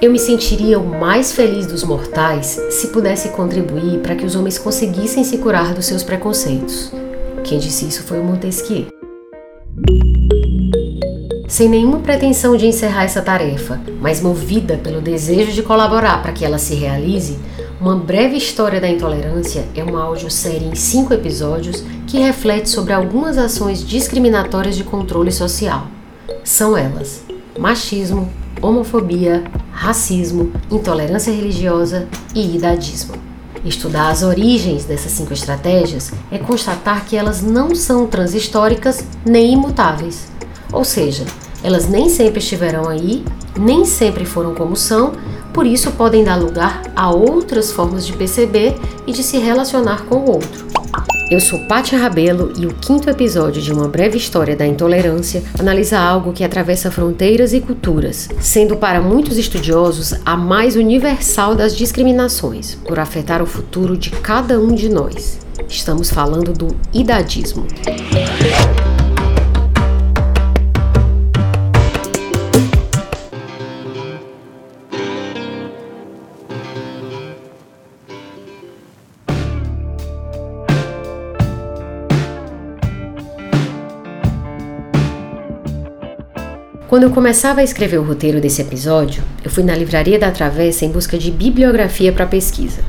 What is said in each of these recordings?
Eu me sentiria o mais feliz dos mortais se pudesse contribuir para que os homens conseguissem se curar dos seus preconceitos. Quem disse isso foi o Montesquieu. Sem nenhuma pretensão de encerrar essa tarefa, mas movida pelo desejo de colaborar para que ela se realize, uma breve história da intolerância é uma audiosérie em cinco episódios que reflete sobre algumas ações discriminatórias de controle social. São elas: machismo, homofobia, racismo, intolerância religiosa e idadismo. Estudar as origens dessas cinco estratégias é constatar que elas não são transhistóricas nem imutáveis. Ou seja, elas nem sempre estiverão aí, nem sempre foram como são, por isso podem dar lugar a outras formas de perceber e de se relacionar com o outro. Eu sou Pátia Rabelo e o quinto episódio de Uma Breve História da Intolerância analisa algo que atravessa fronteiras e culturas, sendo para muitos estudiosos a mais universal das discriminações, por afetar o futuro de cada um de nós. Estamos falando do idadismo. Quando eu começava a escrever o roteiro desse episódio, eu fui na livraria da Travessa em busca de bibliografia para pesquisa.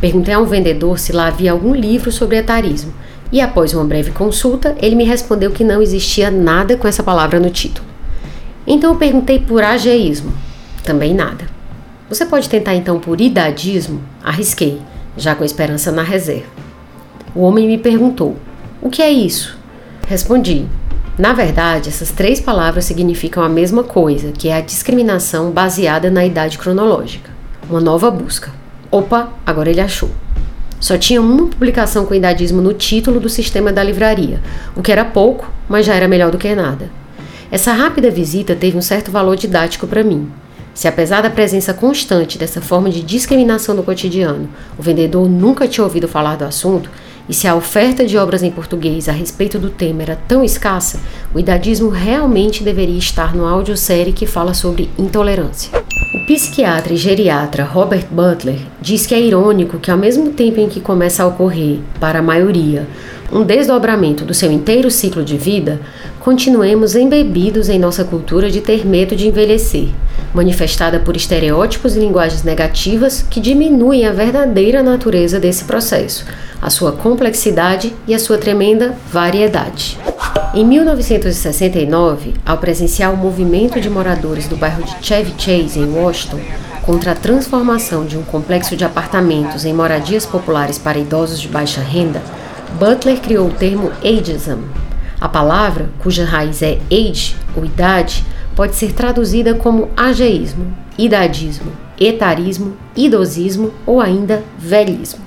Perguntei a um vendedor se lá havia algum livro sobre etarismo, e após uma breve consulta, ele me respondeu que não existia nada com essa palavra no título. Então eu perguntei por ageísmo, também nada. Você pode tentar então por idadismo? Arrisquei, já com esperança na reserva. O homem me perguntou: O que é isso? Respondi: na verdade, essas três palavras significam a mesma coisa, que é a discriminação baseada na idade cronológica. Uma nova busca. Opa, agora ele achou. Só tinha uma publicação com idadismo no título do sistema da livraria, o que era pouco, mas já era melhor do que nada. Essa rápida visita teve um certo valor didático para mim. Se apesar da presença constante dessa forma de discriminação no cotidiano, o vendedor nunca tinha ouvido falar do assunto, e se a oferta de obras em português a respeito do tema era tão escassa, o idadismo realmente deveria estar no audiosérie que fala sobre intolerância. O psiquiatra e geriatra Robert Butler diz que é irônico que, ao mesmo tempo em que começa a ocorrer, para a maioria, um desdobramento do seu inteiro ciclo de vida, continuemos embebidos em nossa cultura de ter medo de envelhecer, manifestada por estereótipos e linguagens negativas que diminuem a verdadeira natureza desse processo, a sua complexidade e a sua tremenda variedade. Em 1969, ao presenciar o movimento de moradores do bairro de Chevy Chase, em Washington, contra a transformação de um complexo de apartamentos em moradias populares para idosos de baixa renda, Butler criou o termo ageism. A palavra, cuja raiz é age, ou idade, pode ser traduzida como ageísmo, idadismo, etarismo, idosismo ou ainda velhismo.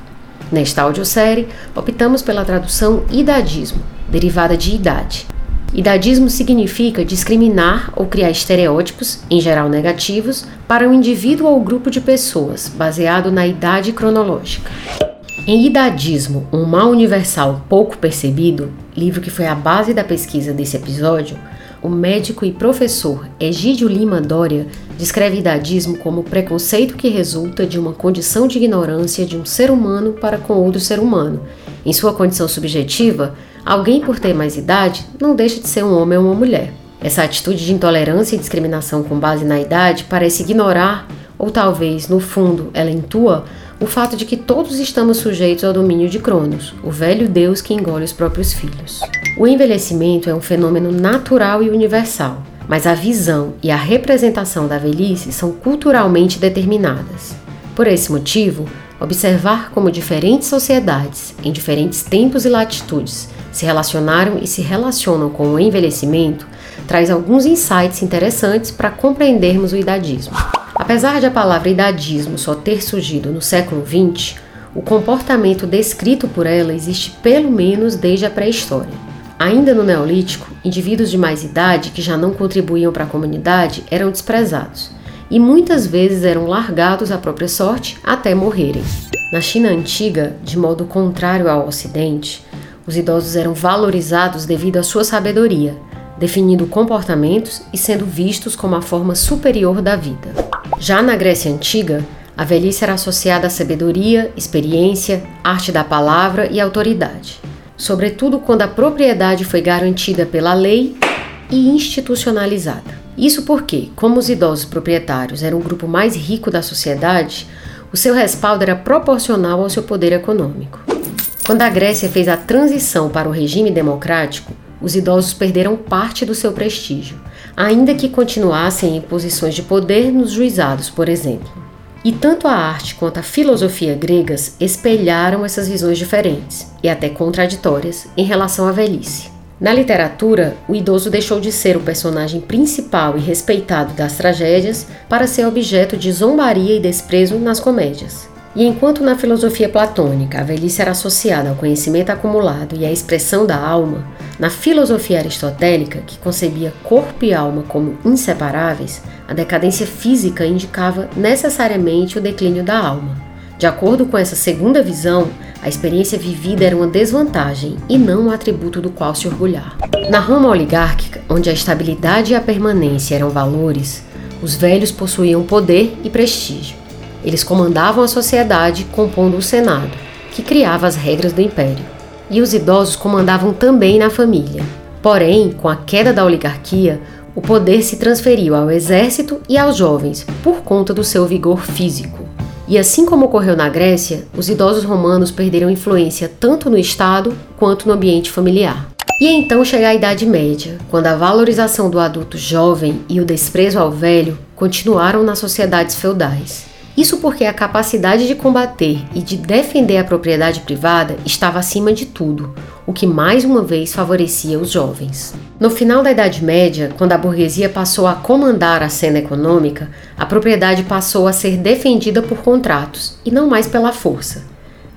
Nesta audiosérie, optamos pela tradução idadismo, derivada de idade. Idadismo significa discriminar ou criar estereótipos, em geral negativos, para um indivíduo ou grupo de pessoas, baseado na idade cronológica. Em Idadismo, um mal universal pouco percebido, livro que foi a base da pesquisa desse episódio, o médico e professor Egídio Lima Dória descreve idadismo como preconceito que resulta de uma condição de ignorância de um ser humano para com outro ser humano. Em sua condição subjetiva, alguém por ter mais idade não deixa de ser um homem ou uma mulher. Essa atitude de intolerância e discriminação com base na idade parece ignorar, ou talvez, no fundo, ela intua o fato de que todos estamos sujeitos ao domínio de Cronos, o velho deus que engole os próprios filhos. O envelhecimento é um fenômeno natural e universal, mas a visão e a representação da velhice são culturalmente determinadas. Por esse motivo, observar como diferentes sociedades, em diferentes tempos e latitudes, se relacionaram e se relacionam com o envelhecimento traz alguns insights interessantes para compreendermos o idadismo. Apesar de a palavra idadismo só ter surgido no século XX, o comportamento descrito por ela existe pelo menos desde a pré-história. Ainda no Neolítico, indivíduos de mais idade que já não contribuíam para a comunidade eram desprezados e muitas vezes eram largados à própria sorte até morrerem. Na China antiga, de modo contrário ao Ocidente, os idosos eram valorizados devido à sua sabedoria, definindo comportamentos e sendo vistos como a forma superior da vida. Já na Grécia Antiga, a velhice era associada à sabedoria, experiência, arte da palavra e autoridade, sobretudo quando a propriedade foi garantida pela lei e institucionalizada. Isso porque, como os idosos proprietários eram o grupo mais rico da sociedade, o seu respaldo era proporcional ao seu poder econômico. Quando a Grécia fez a transição para o regime democrático, os idosos perderam parte do seu prestígio, ainda que continuassem em posições de poder nos juizados, por exemplo. E tanto a arte quanto a filosofia gregas espelharam essas visões diferentes e até contraditórias em relação à velhice. Na literatura, o idoso deixou de ser o personagem principal e respeitado das tragédias para ser objeto de zombaria e desprezo nas comédias. E enquanto na filosofia platônica a velhice era associada ao conhecimento acumulado e à expressão da alma, na filosofia aristotélica, que concebia corpo e alma como inseparáveis, a decadência física indicava necessariamente o declínio da alma. De acordo com essa segunda visão, a experiência vivida era uma desvantagem e não um atributo do qual se orgulhar. Na Roma oligárquica, onde a estabilidade e a permanência eram valores, os velhos possuíam poder e prestígio. Eles comandavam a sociedade, compondo o Senado, que criava as regras do império. E os idosos comandavam também na família. Porém, com a queda da oligarquia, o poder se transferiu ao exército e aos jovens por conta do seu vigor físico. E assim como ocorreu na Grécia, os idosos romanos perderam influência tanto no Estado quanto no ambiente familiar. E então chega a Idade Média, quando a valorização do adulto jovem e o desprezo ao velho continuaram nas sociedades feudais. Isso porque a capacidade de combater e de defender a propriedade privada estava acima de tudo, o que mais uma vez favorecia os jovens. No final da Idade Média, quando a burguesia passou a comandar a cena econômica, a propriedade passou a ser defendida por contratos e não mais pela força.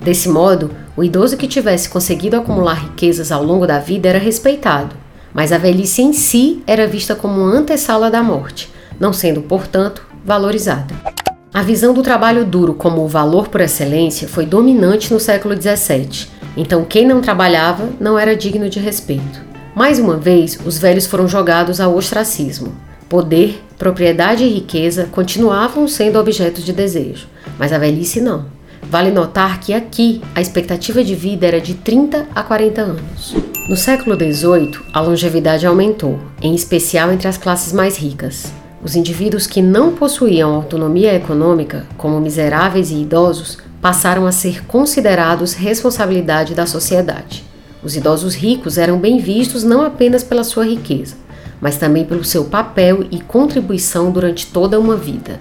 Desse modo, o idoso que tivesse conseguido acumular riquezas ao longo da vida era respeitado, mas a velhice em si era vista como antessala da morte, não sendo, portanto, valorizada. A visão do trabalho duro como o valor por excelência foi dominante no século XVII, então quem não trabalhava não era digno de respeito. Mais uma vez, os velhos foram jogados ao ostracismo. Poder, propriedade e riqueza continuavam sendo objetos de desejo, mas a velhice não. Vale notar que aqui a expectativa de vida era de 30 a 40 anos. No século XVIII, a longevidade aumentou, em especial entre as classes mais ricas. Os indivíduos que não possuíam autonomia econômica, como miseráveis e idosos, passaram a ser considerados responsabilidade da sociedade. Os idosos ricos eram bem vistos não apenas pela sua riqueza, mas também pelo seu papel e contribuição durante toda uma vida.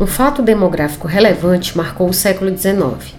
Um fato demográfico relevante marcou o século XIX: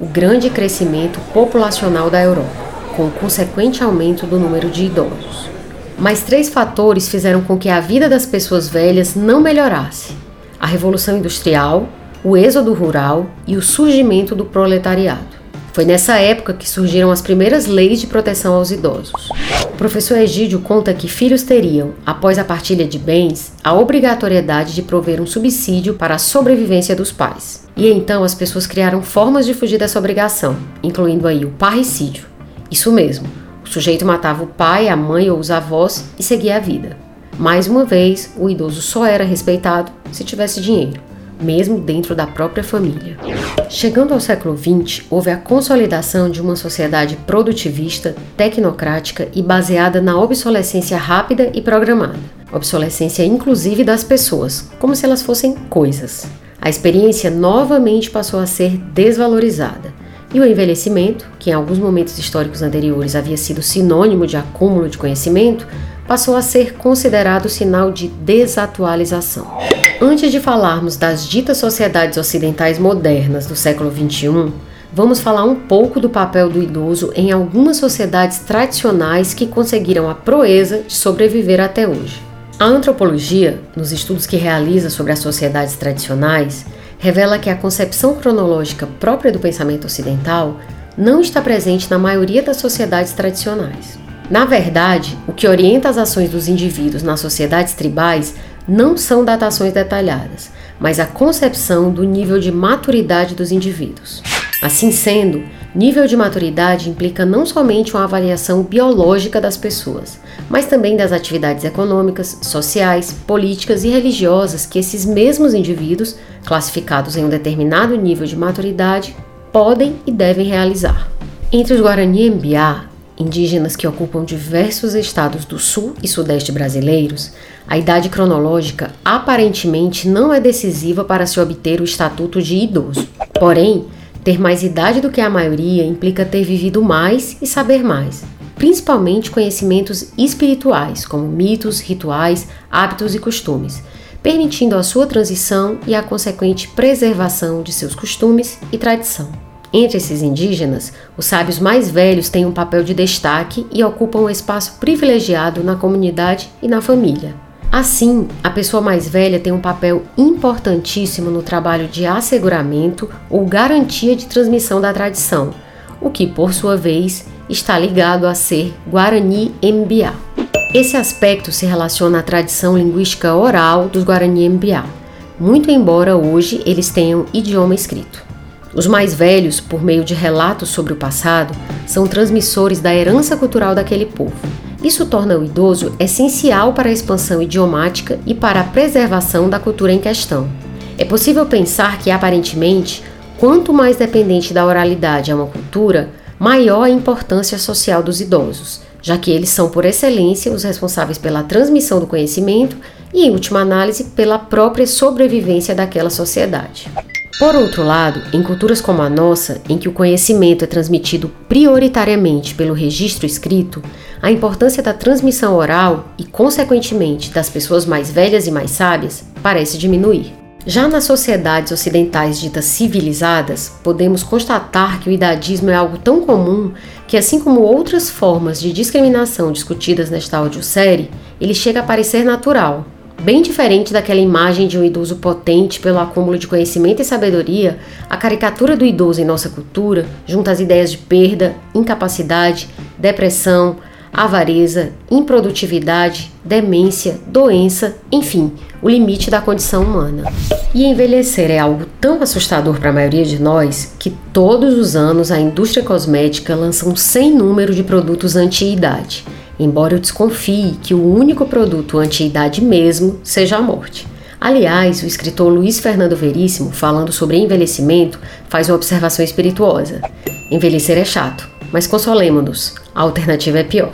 o grande crescimento populacional da Europa, com o consequente aumento do número de idosos. Mas três fatores fizeram com que a vida das pessoas velhas não melhorasse: a Revolução Industrial, o êxodo rural e o surgimento do proletariado. Foi nessa época que surgiram as primeiras leis de proteção aos idosos. O professor Egídio conta que filhos teriam, após a partilha de bens, a obrigatoriedade de prover um subsídio para a sobrevivência dos pais. E então as pessoas criaram formas de fugir dessa obrigação, incluindo aí o parricídio. Isso mesmo, sujeito matava o pai, a mãe ou os avós e seguia a vida. Mais uma vez, o idoso só era respeitado se tivesse dinheiro, mesmo dentro da própria família. Chegando ao século XX, houve a consolidação de uma sociedade produtivista, tecnocrática e baseada na obsolescência rápida e programada. Obsolescência inclusive das pessoas, como se elas fossem coisas. A experiência novamente passou a ser desvalorizada e o envelhecimento, que em alguns momentos históricos anteriores havia sido sinônimo de acúmulo de conhecimento, passou a ser considerado sinal de desatualização. Antes de falarmos das ditas sociedades ocidentais modernas do século XXI, vamos falar um pouco do papel do idoso em algumas sociedades tradicionais que conseguiram a proeza de sobreviver até hoje. A antropologia, nos estudos que realiza sobre as sociedades tradicionais, revela que a concepção cronológica própria do pensamento ocidental não está presente na maioria das sociedades tradicionais. Na verdade, o que orienta as ações dos indivíduos nas sociedades tribais não são datações detalhadas, mas a concepção do nível de maturidade dos indivíduos. Assim sendo, Nível de maturidade implica não somente uma avaliação biológica das pessoas, mas também das atividades econômicas, sociais, políticas e religiosas que esses mesmos indivíduos, classificados em um determinado nível de maturidade, podem e devem realizar. Entre os Guarani Mbiá, indígenas que ocupam diversos estados do sul e sudeste brasileiros, a idade cronológica aparentemente não é decisiva para se obter o estatuto de idoso. Porém, ter mais idade do que a maioria implica ter vivido mais e saber mais, principalmente conhecimentos espirituais, como mitos, rituais, hábitos e costumes, permitindo a sua transição e a consequente preservação de seus costumes e tradição. Entre esses indígenas, os sábios mais velhos têm um papel de destaque e ocupam um espaço privilegiado na comunidade e na família. Assim, a pessoa mais velha tem um papel importantíssimo no trabalho de asseguramento ou garantia de transmissão da tradição, o que, por sua vez, está ligado a ser Guarani Mbiá. Esse aspecto se relaciona à tradição linguística oral dos Guarani Mbiá, muito embora hoje eles tenham idioma escrito. Os mais velhos, por meio de relatos sobre o passado, são transmissores da herança cultural daquele povo isso torna o idoso essencial para a expansão idiomática e para a preservação da cultura em questão. É possível pensar que, aparentemente, quanto mais dependente da oralidade é uma cultura, maior a importância social dos idosos, já que eles são, por excelência, os responsáveis pela transmissão do conhecimento e, em última análise, pela própria sobrevivência daquela sociedade. Por outro lado, em culturas como a nossa, em que o conhecimento é transmitido prioritariamente pelo registro escrito, a importância da transmissão oral e, consequentemente, das pessoas mais velhas e mais sábias parece diminuir. Já nas sociedades ocidentais ditas civilizadas, podemos constatar que o idadismo é algo tão comum que, assim como outras formas de discriminação discutidas nesta audiosérie, ele chega a parecer natural, Bem diferente daquela imagem de um idoso potente pelo acúmulo de conhecimento e sabedoria, a caricatura do idoso em nossa cultura junta as ideias de perda, incapacidade, depressão, avareza, improdutividade, demência, doença, enfim, o limite da condição humana. E envelhecer é algo tão assustador para a maioria de nós que todos os anos a indústria cosmética lança um sem número de produtos anti-idade embora eu desconfie que o único produto anti-idade mesmo seja a morte. Aliás, o escritor Luiz Fernando Veríssimo, falando sobre envelhecimento, faz uma observação espirituosa. Envelhecer é chato, mas consolemos-nos, a alternativa é pior.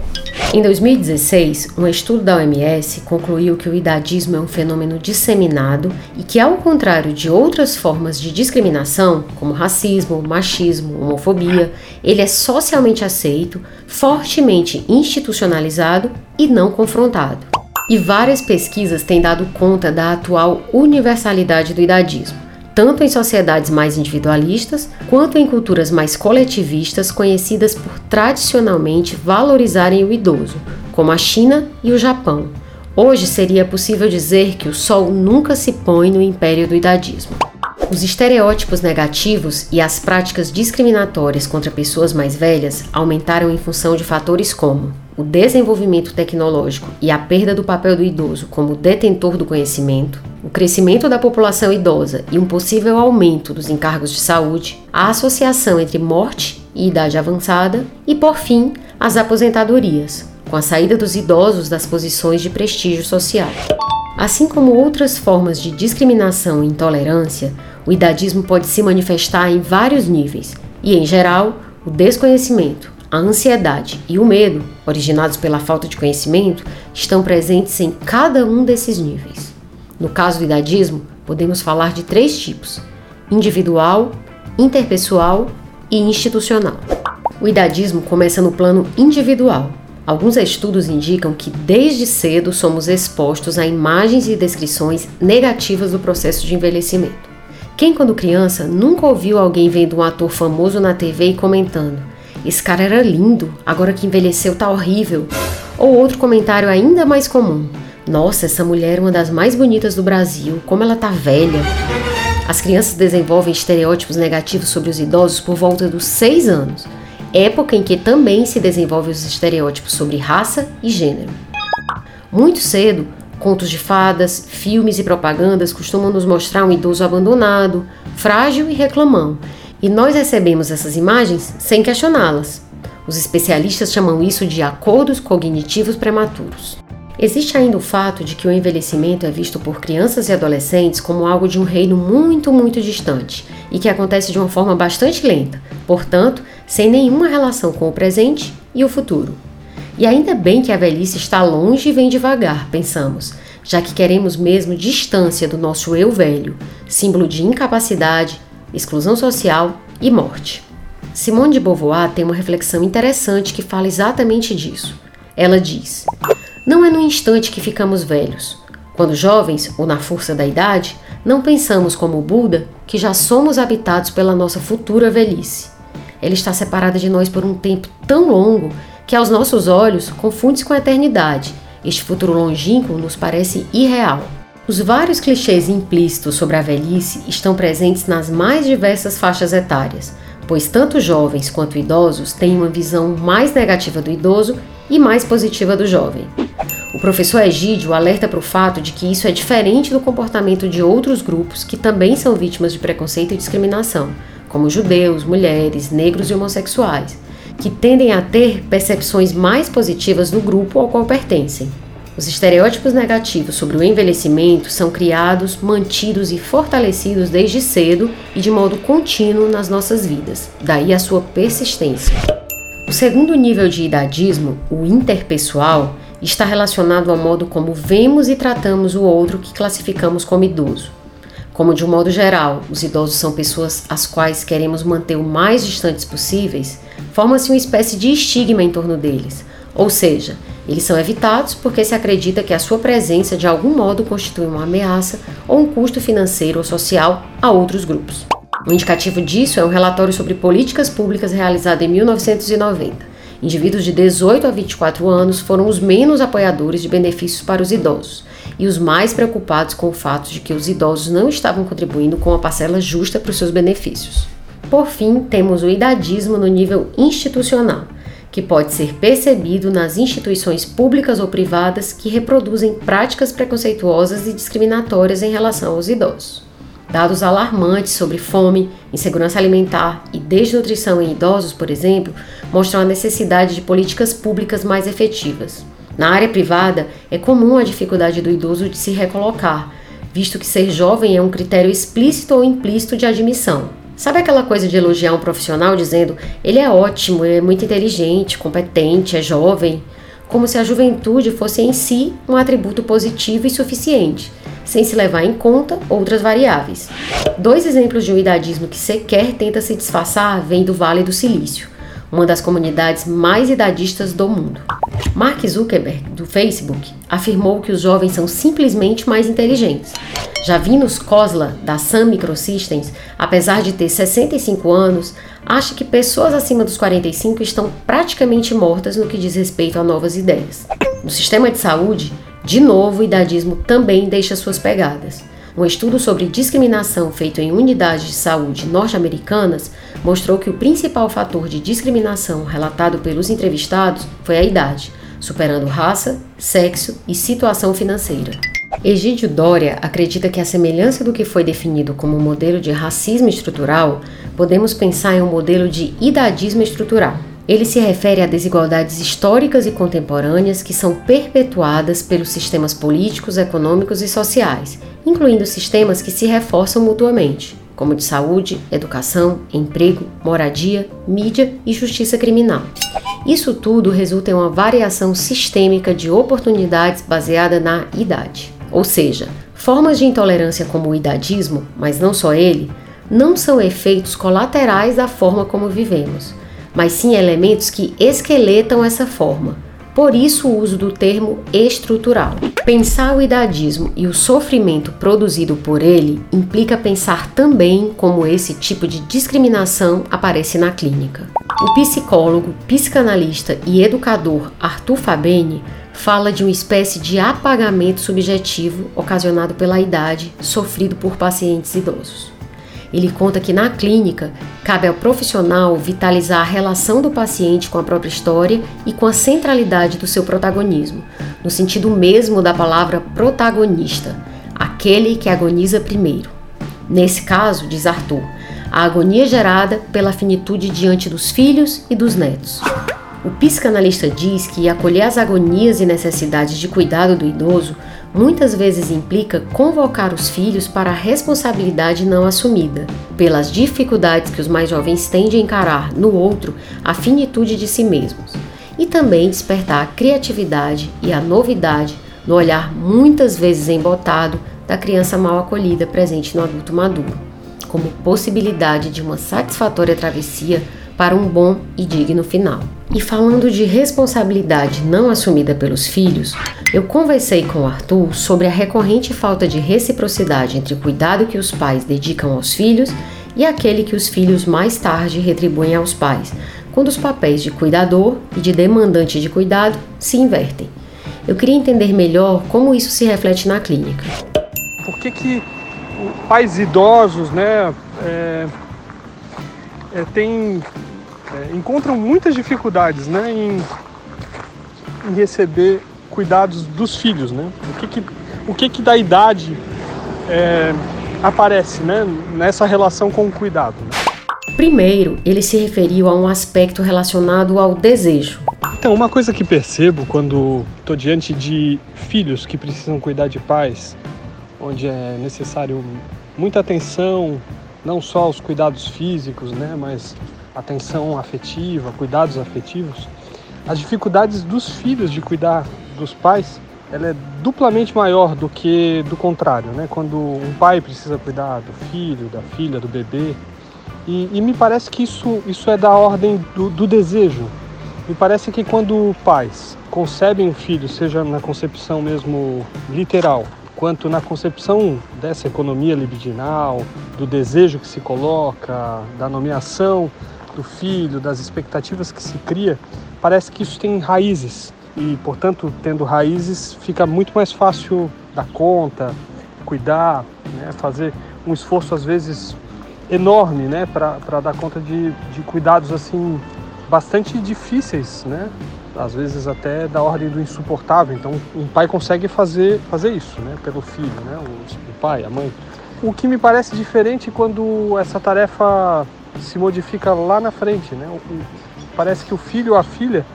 Em 2016, um estudo da OMS concluiu que o idadismo é um fenômeno disseminado e que, ao contrário de outras formas de discriminação, como racismo, machismo, homofobia, ele é socialmente aceito, fortemente institucionalizado e não confrontado. E várias pesquisas têm dado conta da atual universalidade do idadismo tanto em sociedades mais individualistas quanto em culturas mais coletivistas conhecidas por tradicionalmente valorizarem o idoso, como a China e o Japão. Hoje seria possível dizer que o sol nunca se põe no império do idadismo. Os estereótipos negativos e as práticas discriminatórias contra pessoas mais velhas aumentaram em função de fatores como o desenvolvimento tecnológico e a perda do papel do idoso como detentor do conhecimento, o crescimento da população idosa e um possível aumento dos encargos de saúde, a associação entre morte e idade avançada e, por fim, as aposentadorias, com a saída dos idosos das posições de prestígio social. Assim como outras formas de discriminação e intolerância, o idadismo pode se manifestar em vários níveis e, em geral, o desconhecimento, a ansiedade e o medo, originados pela falta de conhecimento, estão presentes em cada um desses níveis. No caso do idadismo, podemos falar de três tipos: individual, interpessoal e institucional. O idadismo começa no plano individual. Alguns estudos indicam que desde cedo somos expostos a imagens e descrições negativas do processo de envelhecimento. Quem, quando criança, nunca ouviu alguém vendo um ator famoso na TV e comentando: esse cara era lindo, agora que envelheceu tá horrível. Ou outro comentário ainda mais comum: Nossa, essa mulher é uma das mais bonitas do Brasil, como ela tá velha. As crianças desenvolvem estereótipos negativos sobre os idosos por volta dos 6 anos, época em que também se desenvolvem os estereótipos sobre raça e gênero. Muito cedo, contos de fadas, filmes e propagandas costumam nos mostrar um idoso abandonado, frágil e reclamão, E nós recebemos essas imagens sem questioná-las. Os especialistas chamam isso de acordos cognitivos prematuros. Existe ainda o fato de que o envelhecimento é visto por crianças e adolescentes como algo de um reino muito, muito distante e que acontece de uma forma bastante lenta, portanto, sem nenhuma relação com o presente e o futuro. E ainda bem que a velhice está longe e vem devagar, pensamos, já que queremos mesmo distância do nosso eu velho, símbolo de incapacidade, exclusão social e morte. Simone de Beauvoir tem uma reflexão interessante que fala exatamente disso. Ela diz: Não é no instante que ficamos velhos. Quando jovens ou na força da idade, não pensamos como Buda que já somos habitados pela nossa futura velhice. Ela está separada de nós por um tempo tão longo que aos nossos olhos confunde-se com a eternidade. Este futuro longínquo nos parece irreal. Os vários clichês implícitos sobre a velhice estão presentes nas mais diversas faixas etárias, pois tanto jovens quanto idosos têm uma visão mais negativa do idoso e mais positiva do jovem. O professor Egídio alerta para o fato de que isso é diferente do comportamento de outros grupos que também são vítimas de preconceito e discriminação, como judeus, mulheres, negros e homossexuais, que tendem a ter percepções mais positivas do grupo ao qual pertencem. Os estereótipos negativos sobre o envelhecimento são criados, mantidos e fortalecidos desde cedo e de modo contínuo nas nossas vidas, daí a sua persistência. O segundo nível de idadismo, o interpessoal, está relacionado ao modo como vemos e tratamos o outro que classificamos como idoso. Como de um modo geral, os idosos são pessoas às quais queremos manter o mais distantes possíveis, forma-se uma espécie de estigma em torno deles, ou seja, eles são evitados porque se acredita que a sua presença de algum modo constitui uma ameaça ou um custo financeiro ou social a outros grupos. Um indicativo disso é um relatório sobre políticas públicas realizado em 1990. Indivíduos de 18 a 24 anos foram os menos apoiadores de benefícios para os idosos e os mais preocupados com o fato de que os idosos não estavam contribuindo com a parcela justa para os seus benefícios. Por fim, temos o idadismo no nível institucional que pode ser percebido nas instituições públicas ou privadas que reproduzem práticas preconceituosas e discriminatórias em relação aos idosos. Dados alarmantes sobre fome, insegurança alimentar e desnutrição em idosos, por exemplo, mostram a necessidade de políticas públicas mais efetivas. Na área privada, é comum a dificuldade do idoso de se recolocar, visto que ser jovem é um critério explícito ou implícito de admissão. Sabe aquela coisa de elogiar um profissional dizendo ele é ótimo, é muito inteligente, competente, é jovem? Como se a juventude fosse em si um atributo positivo e suficiente, sem se levar em conta outras variáveis. Dois exemplos de um idadismo que sequer tenta se disfarçar vêm do Vale do Silício, uma das comunidades mais idadistas do mundo. Mark Zuckerberg, do Facebook, afirmou que os jovens são simplesmente mais inteligentes. Javinus Kosla, da Sun Microsystems, apesar de ter 65 anos, acha que pessoas acima dos 45 estão praticamente mortas no que diz respeito a novas ideias. No sistema de saúde, de novo, o idadismo também deixa suas pegadas. Um estudo sobre discriminação feito em unidades de saúde norte-americanas mostrou que o principal fator de discriminação relatado pelos entrevistados foi a idade, superando raça, sexo e situação financeira. Egídio Dória acredita que a semelhança do que foi definido como modelo de racismo estrutural, podemos pensar em um modelo de idadismo estrutural. Ele se refere a desigualdades históricas e contemporâneas que são perpetuadas pelos sistemas políticos, econômicos e sociais, incluindo sistemas que se reforçam mutuamente, como de saúde, educação, emprego, moradia, mídia e justiça criminal. Isso tudo resulta em uma variação sistêmica de oportunidades baseada na idade. Ou seja, formas de intolerância como o idadismo, mas não só ele, não são efeitos colaterais da forma como vivemos, mas sim elementos que esqueletam essa forma. Por isso o uso do termo estrutural. Pensar o idadismo e o sofrimento produzido por ele implica pensar também como esse tipo de discriminação aparece na clínica. O psicólogo, psicanalista e educador Arthur Fabeni fala de uma espécie de apagamento subjetivo ocasionado pela idade sofrido por pacientes idosos. Ele conta que na clínica cabe ao profissional vitalizar a relação do paciente com a própria história e com a centralidade do seu protagonismo, no sentido mesmo da palavra protagonista, aquele que agoniza primeiro. Nesse caso, diz Arthur, a agonia gerada pela finitude diante dos filhos e dos netos. O psicanalista diz que acolher as agonias e necessidades de cuidado do idoso muitas vezes implica convocar os filhos para a responsabilidade não assumida, pelas dificuldades que os mais jovens têm de encarar no outro a finitude de si mesmos, e também despertar a criatividade e a novidade no olhar muitas vezes embotado da criança mal acolhida presente no adulto maduro, como possibilidade de uma satisfatória travessia para um bom e digno final. E falando de responsabilidade não assumida pelos filhos, eu conversei com o Arthur sobre a recorrente falta de reciprocidade entre o cuidado que os pais dedicam aos filhos e aquele que os filhos mais tarde retribuem aos pais, quando os papéis de cuidador e de demandante de cuidado se invertem. Eu queria entender melhor como isso se reflete na clínica. Por que, que pais idosos né, é, é, têm é, encontram muitas dificuldades né, em, em, receber cuidados dos filhos. Né? O que, que, o que, que da idade é, aparece né, nessa relação com o cuidado? Né? Primeiro, ele se referiu a um aspecto relacionado ao desejo. Então, uma coisa que percebo quando estou diante de filhos que precisam cuidar de pais, onde é necessário muita atenção, não só aos cuidados físicos, né, mas atenção afetiva, cuidados afetivos, as dificuldades dos filhos de cuidar dos pais, ela é duplamente maior do que do contrário, né? Quando um pai precisa cuidar do filho, da filha, do bebê, e, e me parece que isso, isso é da ordem do, do desejo. Me parece que quando pais concebem um filho, seja na concepção mesmo literal, quanto na concepção dessa economia libidinal, do desejo que se coloca, da nomeação do filho, das expectativas que se cria, parece que isso tem raízes e, portanto, tendo raízes, fica muito mais fácil dar conta, cuidar, né, fazer um esforço às vezes enorme, né, para dar conta de, de cuidados assim bastante difíceis, né, às vezes até da ordem do insuportável. Então, um pai consegue fazer fazer isso, né, pelo filho, né, o, o pai, a mãe. O que me parece diferente quando essa tarefa se modifica lá na frente, né? Parece que o filho ou a filha,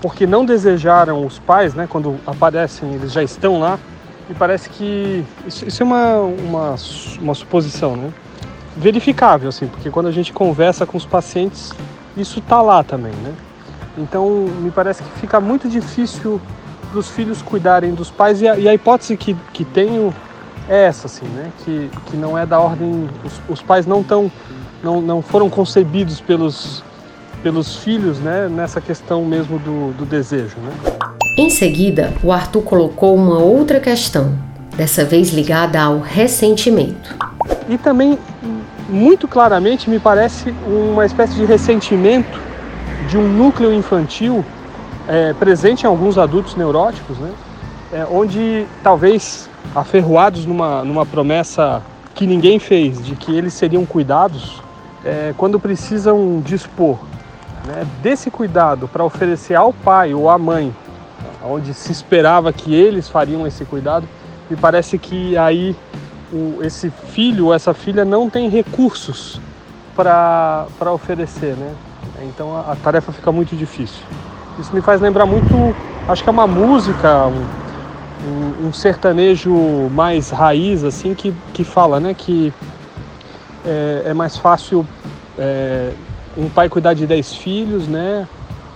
porque não desejaram os pais, né? Quando aparecem, eles já estão lá. E parece que isso, isso é uma, uma, uma suposição, né? Verificável, assim, porque quando a gente conversa com os pacientes, isso tá lá também, né? Então, me parece que fica muito difícil para os filhos cuidarem dos pais e a, e a, hipótese que, que tenho é essa, assim, né? Que, que não é da ordem, os, os pais não estão não, não foram concebidos pelos, pelos filhos né, nessa questão mesmo do, do desejo. Né? Em seguida, o Arthur colocou uma outra questão, dessa vez ligada ao ressentimento. E também, muito claramente, me parece uma espécie de ressentimento de um núcleo infantil é, presente em alguns adultos neuróticos, né? É, onde talvez aferroados numa, numa promessa que ninguém fez de que eles seriam cuidados é, quando precisam dispor né, desse cuidado para oferecer ao pai ou à mãe, onde se esperava que eles fariam esse cuidado, me parece que aí o, esse filho ou essa filha não tem recursos para oferecer, né? Então a, a, tarefa fica muito difícil. Isso me faz lembrar muito, acho que é uma música, um, um, sertanejo mais raiz, assim, que, que fala, né? Que é, é mais fácil é, um pai cuidar de 10 filhos, né?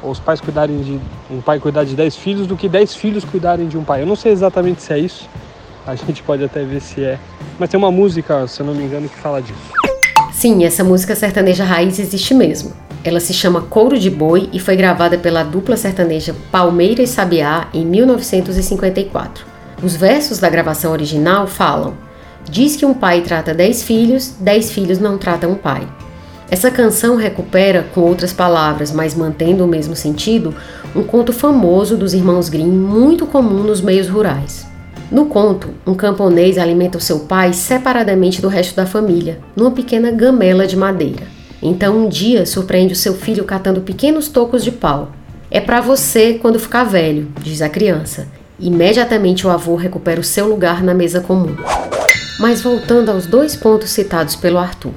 Ou os pais cuidarem de um pai cuidar de 10 filhos do que 10 filhos cuidarem de um pai. Eu não sei exatamente se é isso. A gente pode até ver se é. Mas tem uma música, se eu não me engano, que fala disso. Sim, essa música sertaneja raiz existe mesmo. Ela se chama Couro de Boi e foi gravada pela dupla sertaneja Palmeira e Sabiá em 1954. Os versos da gravação original falam: Diz que um pai trata dez filhos, dez filhos não tratam um pai. Essa canção recupera, com outras palavras, mas mantendo o mesmo sentido, um conto famoso dos irmãos Grimm, muito comum nos meios rurais. No conto, um camponês alimenta o seu pai separadamente do resto da família, numa pequena gamela de madeira. Então, um dia, surpreende o seu filho catando pequenos tocos de pau. É para você quando ficar velho, diz a criança. Imediatamente o avô recupera o seu lugar na mesa comum. Mas voltando aos dois pontos citados pelo Arthur.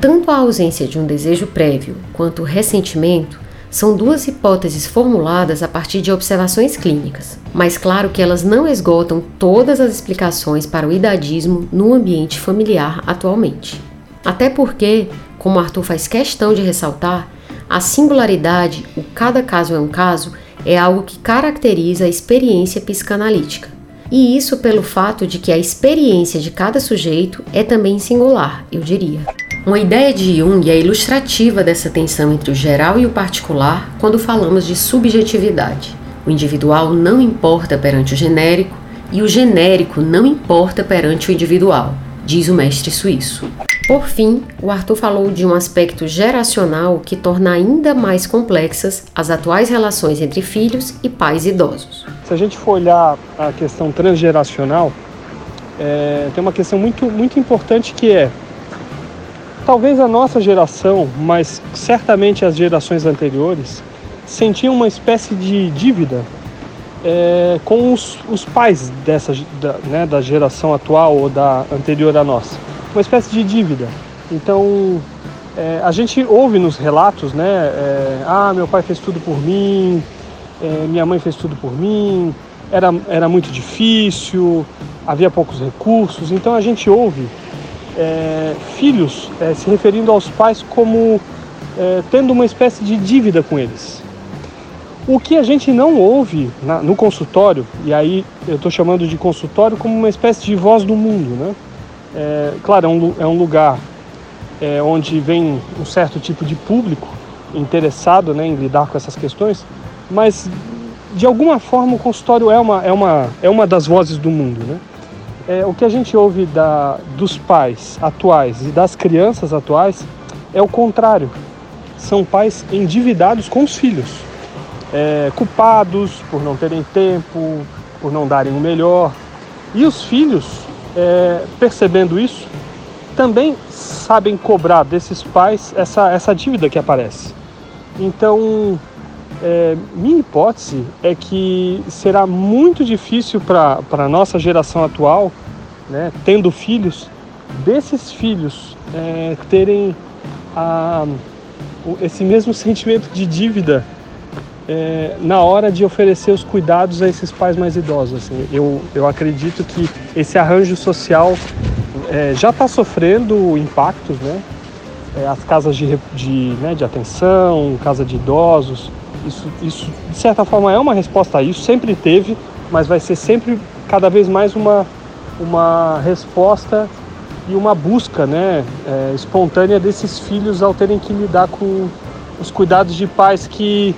Tanto a ausência de um desejo prévio quanto o ressentimento são duas hipóteses formuladas a partir de observações clínicas, mas claro que elas não esgotam todas as explicações para o idadismo no ambiente familiar atualmente. Até porque, como Arthur faz questão de ressaltar, a singularidade, o cada caso é um caso, é algo que caracteriza a experiência psicanalítica. E isso pelo fato de que a experiência de cada sujeito é também singular, eu diria. Uma ideia de Jung é ilustrativa dessa tensão entre o geral e o particular quando falamos de subjetividade. O individual não importa perante o genérico e o genérico não importa perante o individual, diz o mestre suíço. Por fim, o Arthur falou de um aspecto geracional que torna ainda mais complexas as atuais relações entre filhos e pais idosos. Se a gente for olhar a questão transgeracional, é, tem uma questão muito, muito importante que é talvez a nossa geração, mas certamente as gerações anteriores, sentiam uma espécie de dívida é, com os, os, pais dessa da, né, da geração atual ou da anterior à nossa. Uma espécie de dívida. Então, é, a gente ouve nos relatos, né? É, ah, meu pai fez tudo por mim, é, minha mãe fez tudo por mim, era, era muito difícil, havia poucos recursos. Então, a gente ouve é, filhos é, se referindo aos pais como é, tendo uma espécie de dívida com eles. O que a gente não ouve na, no consultório, e aí eu estou chamando de consultório como uma espécie de voz do mundo, né? É, claro, é um, é um lugar é, onde vem um certo tipo de público interessado né, em lidar com essas questões, mas de alguma forma o consultório é uma, é uma, é uma das vozes do mundo, né? É, o que a gente ouve da, dos pais atuais e das crianças atuais é o contrário. São pais endividados com os filhos, é, culpados por não terem tempo, por não darem o melhor. E os filhos, é, percebendo isso, também sabem cobrar desses pais essa, essa dívida que aparece. Então, é, minha hipótese é que será muito difícil para a nossa geração atual, né, tendo filhos, desses filhos é, terem a, esse mesmo sentimento de dívida é, na hora de oferecer os cuidados a esses pais mais idosos. Assim. Eu, eu acredito que esse arranjo social é, já está sofrendo impactos, né? É, as casas de, de, né, de atenção, casa de idosos, isso, isso, de certa forma, é uma resposta a isso, sempre teve, mas vai ser sempre cada vez mais uma, uma resposta e uma busca né, é, espontânea desses filhos ao terem que lidar com os cuidados de pais que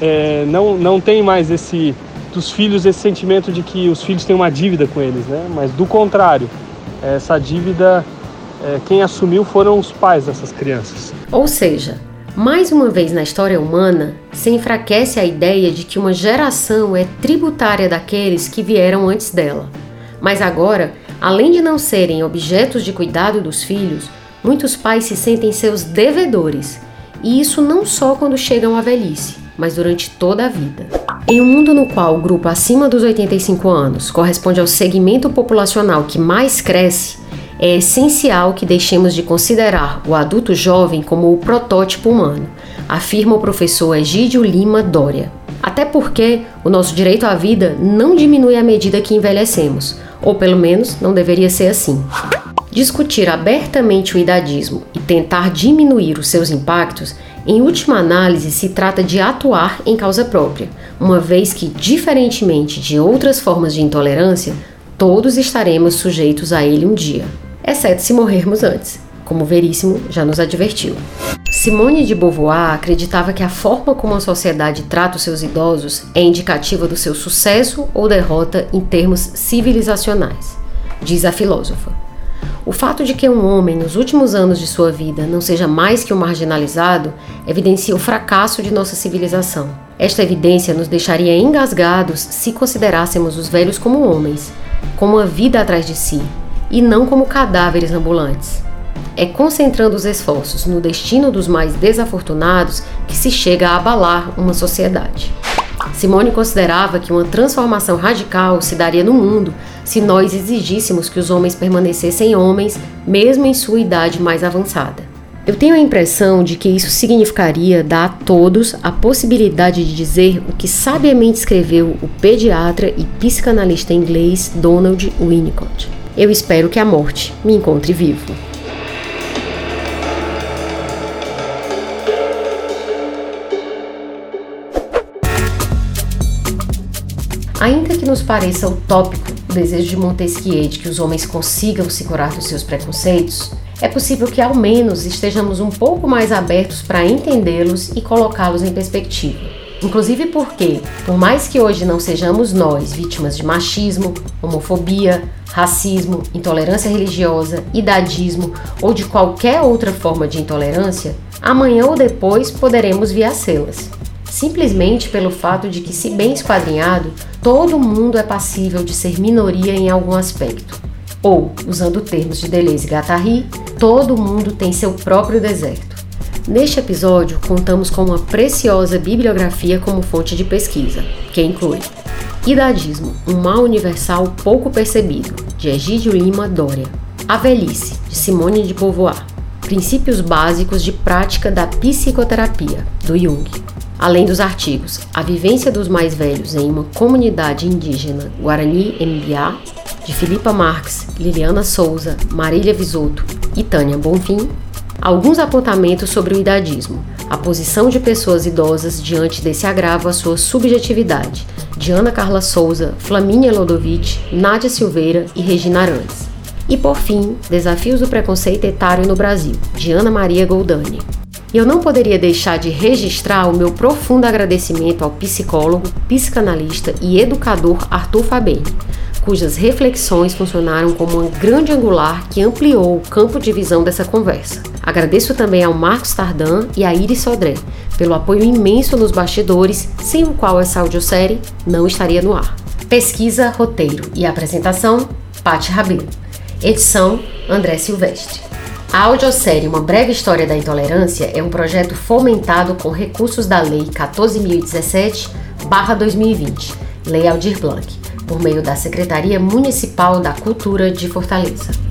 é, não, não tem mais esse dos filhos esse sentimento de que os filhos têm uma dívida com eles, né? Mas do contrário, essa dívida é, quem assumiu foram os pais dessas crianças. Ou seja, mais uma vez na história humana, se enfraquece a ideia de que uma geração é tributária daqueles que vieram antes dela. Mas agora, além de não serem objetos de cuidado dos filhos, muitos pais se sentem seus devedores, e isso não só quando chegam à velhice, mas durante toda a vida. Em um mundo no qual o grupo acima dos 85 anos corresponde ao segmento populacional que mais cresce, é essencial que deixemos de considerar o adulto jovem como o protótipo humano, afirma o professor Egídio Lima Dória. Até porque o nosso direito à vida não diminui à medida que envelhecemos, ou pelo menos não deveria ser assim. Discutir abertamente o idadismo e tentar diminuir os seus impactos, em última análise, se trata de atuar em causa própria, uma vez que, diferentemente de outras formas de intolerância, todos estaremos sujeitos a ele um dia exceto se morrermos antes, como Veríssimo já nos advertiu. Simone de Beauvoir acreditava que a forma como a sociedade trata os seus idosos é indicativa do seu sucesso ou derrota em termos civilizacionais, diz a filósofa. O fato de que um homem, nos últimos anos de sua vida, não seja mais que um marginalizado evidencia o fracasso de nossa civilização. Esta evidência nos deixaria engasgados se considerássemos os velhos como homens, com uma vida atrás de si, e não como cadáveres ambulantes. É concentrando os esforços no destino dos mais desafortunados que se chega a abalar uma sociedade. Simone considerava que uma transformação radical se daria no mundo se nós exigíssemos que os homens permanecessem homens, mesmo em sua idade mais avançada. Eu tenho a impressão de que isso significaria dar a todos a possibilidade de dizer o que sabiamente escreveu o pediatra e psicanalista inglês Donald Winnicott. Eu espero que a morte me encontre vivo. Ainda que nos pareça utópico o desejo de Montesquieu de que os homens consigam se curar dos seus preconceitos, é possível que ao menos estejamos um pouco mais abertos para entendê-los e colocá-los em perspectiva. Inclusive porque, por mais que hoje não sejamos nós vítimas de machismo, homofobia, racismo, intolerância religiosa, idadismo ou de qualquer outra forma de intolerância, amanhã ou depois poderemos sê-las simplesmente pelo fato de que, se bem esquadrinhado, todo mundo é passível de ser minoria em algum aspecto. Ou, usando termos de Deleuze e Guattari, todo mundo tem seu próprio deserto. Neste episódio, contamos com uma preciosa bibliografia como fonte de pesquisa, que inclui Idadismo, um mal universal pouco percebido, de Egídio Lima Dória. A Velhice, de Simone de Beauvoir. Princípios básicos de prática da psicoterapia, do Jung além dos artigos A Vivência dos Mais Velhos em uma Comunidade Indígena Guarani Mbiá, de Filipa Marques, Liliana Souza, Marília Visoto e Tânia Bonfim, alguns apontamentos sobre o idadismo, a posição de pessoas idosas diante desse agravo à sua subjetividade, de Ana Carla Souza, Flamínia Lodovic, Nádia Silveira e Regina Arantes. E por fim, Desafios do Preconceito Etário no Brasil, de Ana Maria Goldani. E eu não poderia deixar de registrar o meu profundo agradecimento ao psicólogo, psicanalista e educador Arthur Fabeni, cujas reflexões funcionaram como uma grande angular que ampliou o campo de visão dessa conversa. Agradeço também ao Marcos Tardan e à Iris Sodré pelo apoio imenso nos bastidores, sem o qual essa audiosérie não estaria no ar. Pesquisa, roteiro e apresentação, Paty Rabelo. Edição, André Silvestre. A audiosérie Uma Breve História da Intolerância é um projeto fomentado com recursos da Lei 14.017-2020, Lei Aldir Blanc, por meio da Secretaria Municipal da Cultura de Fortaleza.